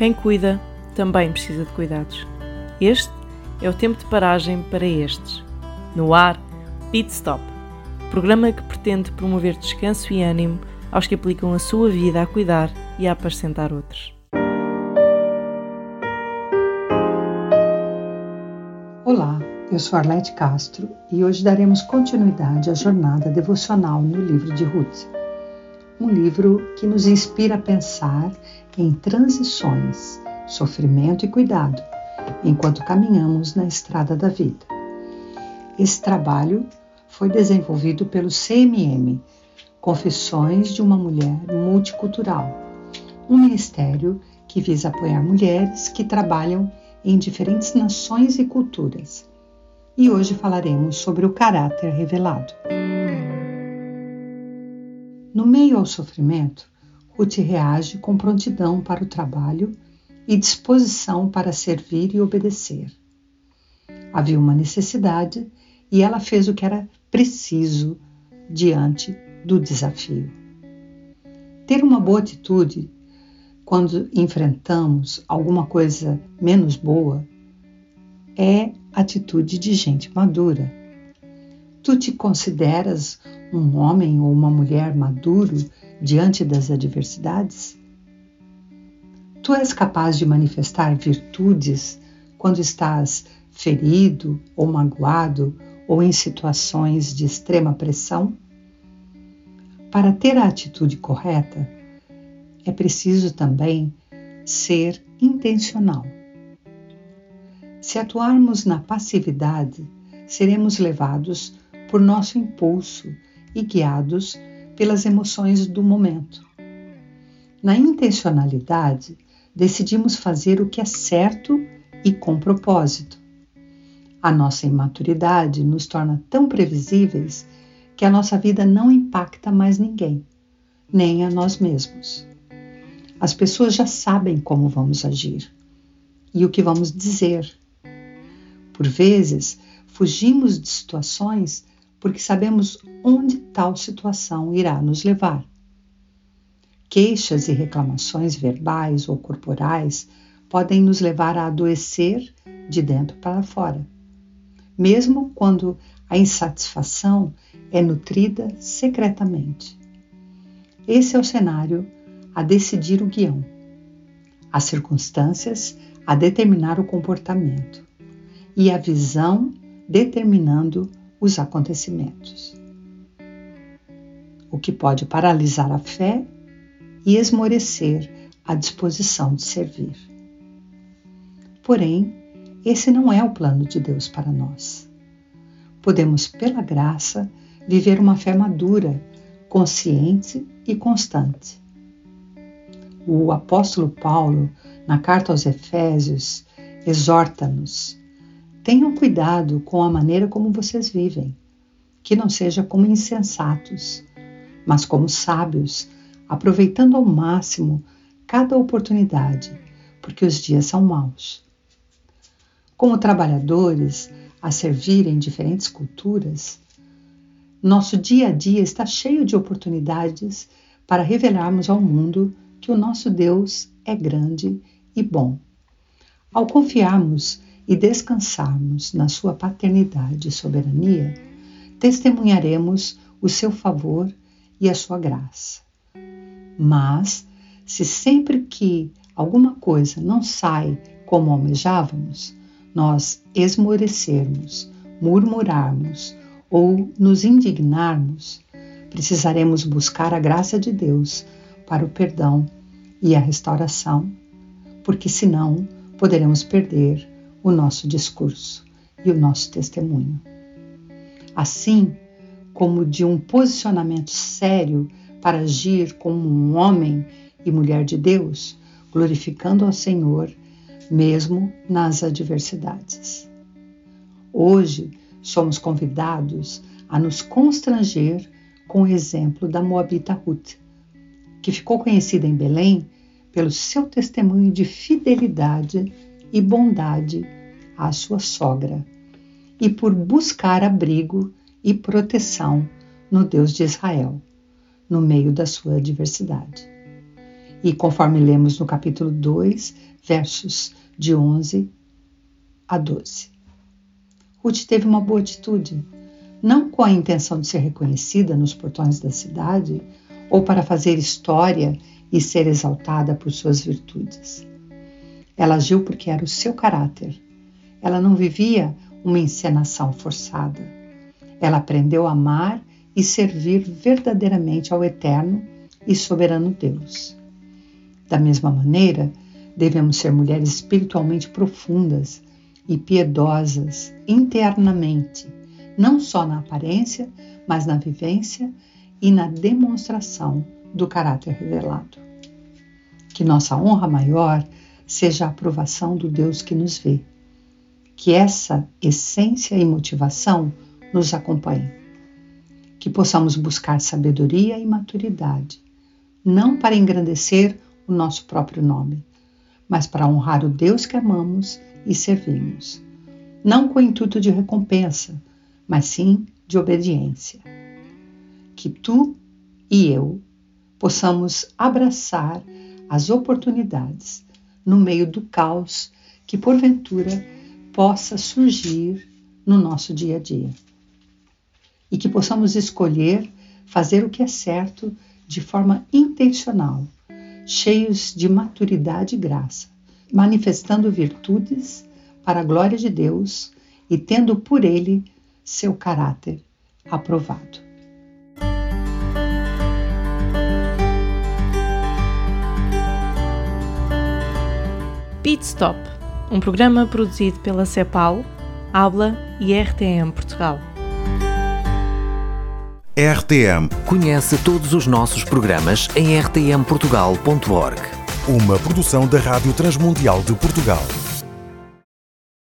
Quem cuida também precisa de cuidados. Este é o tempo de paragem para estes. No ar, Pit Stop, programa que pretende promover descanso e ânimo aos que aplicam a sua vida a cuidar e a apacentar outros. Olá, eu sou Arlete Castro e hoje daremos continuidade à jornada devocional no livro de Ruth. Um livro que nos inspira a pensar em transições, sofrimento e cuidado enquanto caminhamos na estrada da vida. Esse trabalho foi desenvolvido pelo CMM, Confissões de uma Mulher Multicultural, um ministério que visa apoiar mulheres que trabalham em diferentes nações e culturas. E hoje falaremos sobre o caráter revelado. No meio ao sofrimento, Ruth reage com prontidão para o trabalho e disposição para servir e obedecer. Havia uma necessidade e ela fez o que era preciso diante do desafio. Ter uma boa atitude quando enfrentamos alguma coisa menos boa é atitude de gente madura. Tu te consideras um homem ou uma mulher maduro diante das adversidades? Tu és capaz de manifestar virtudes quando estás ferido ou magoado ou em situações de extrema pressão? Para ter a atitude correta, é preciso também ser intencional. Se atuarmos na passividade, seremos levados por nosso impulso e guiados pelas emoções do momento. Na intencionalidade, decidimos fazer o que é certo e com propósito. A nossa imaturidade nos torna tão previsíveis que a nossa vida não impacta mais ninguém, nem a nós mesmos. As pessoas já sabem como vamos agir e o que vamos dizer. Por vezes, fugimos de situações porque sabemos onde tal situação irá nos levar. Queixas e reclamações verbais ou corporais podem nos levar a adoecer de dentro para fora, mesmo quando a insatisfação é nutrida secretamente. Esse é o cenário a decidir o guião, as circunstâncias a determinar o comportamento e a visão determinando os acontecimentos. O que pode paralisar a fé e esmorecer a disposição de servir. Porém, esse não é o plano de Deus para nós. Podemos, pela graça, viver uma fé madura, consciente e constante. O apóstolo Paulo, na carta aos Efésios, exorta-nos: tenham cuidado com a maneira como vocês vivem, que não seja como insensatos, mas como sábios, aproveitando ao máximo cada oportunidade, porque os dias são maus. Como trabalhadores a servir em diferentes culturas, nosso dia a dia está cheio de oportunidades para revelarmos ao mundo que o nosso Deus é grande e bom. Ao confiarmos e descansarmos na Sua paternidade e soberania, testemunharemos o seu favor e a sua graça. Mas, se sempre que alguma coisa não sai como almejávamos, nós esmorecermos, murmurarmos ou nos indignarmos, precisaremos buscar a graça de Deus para o perdão e a restauração, porque senão poderemos perder o nosso discurso e o nosso testemunho. Assim como de um posicionamento sério para agir como um homem e mulher de Deus, glorificando ao Senhor, mesmo nas adversidades. Hoje somos convidados a nos constranger com o exemplo da Moabita Ruth, que ficou conhecida em Belém pelo seu testemunho de fidelidade e bondade à sua sogra e por buscar abrigo e proteção no Deus de Israel no meio da sua adversidade. E conforme lemos no capítulo 2, versos de 11 a 12. Ruth teve uma boa atitude, não com a intenção de ser reconhecida nos portões da cidade ou para fazer história e ser exaltada por suas virtudes. Ela agiu porque era o seu caráter. Ela não vivia uma encenação forçada. Ela aprendeu a amar e servir verdadeiramente ao eterno e soberano Deus. Da mesma maneira, devemos ser mulheres espiritualmente profundas e piedosas internamente, não só na aparência, mas na vivência e na demonstração do caráter revelado. Que nossa honra maior seja a aprovação do Deus que nos vê. Que essa essência e motivação nos acompanhe. Que possamos buscar sabedoria e maturidade, não para engrandecer o nosso próprio nome, mas para honrar o Deus que amamos e servimos, não com o intuito de recompensa, mas sim de obediência. Que tu e eu possamos abraçar as oportunidades no meio do caos que porventura possa surgir no nosso dia a dia. E que possamos escolher fazer o que é certo de forma intencional, cheios de maturidade e graça, manifestando virtudes para a glória de Deus e tendo por ele seu caráter aprovado. Pit Stop, um programa produzido pela CEPAL, Habla e RTM Portugal. RTM. Conhece todos os nossos programas em rtmportugal.org. Uma produção da Rádio Transmundial de Portugal.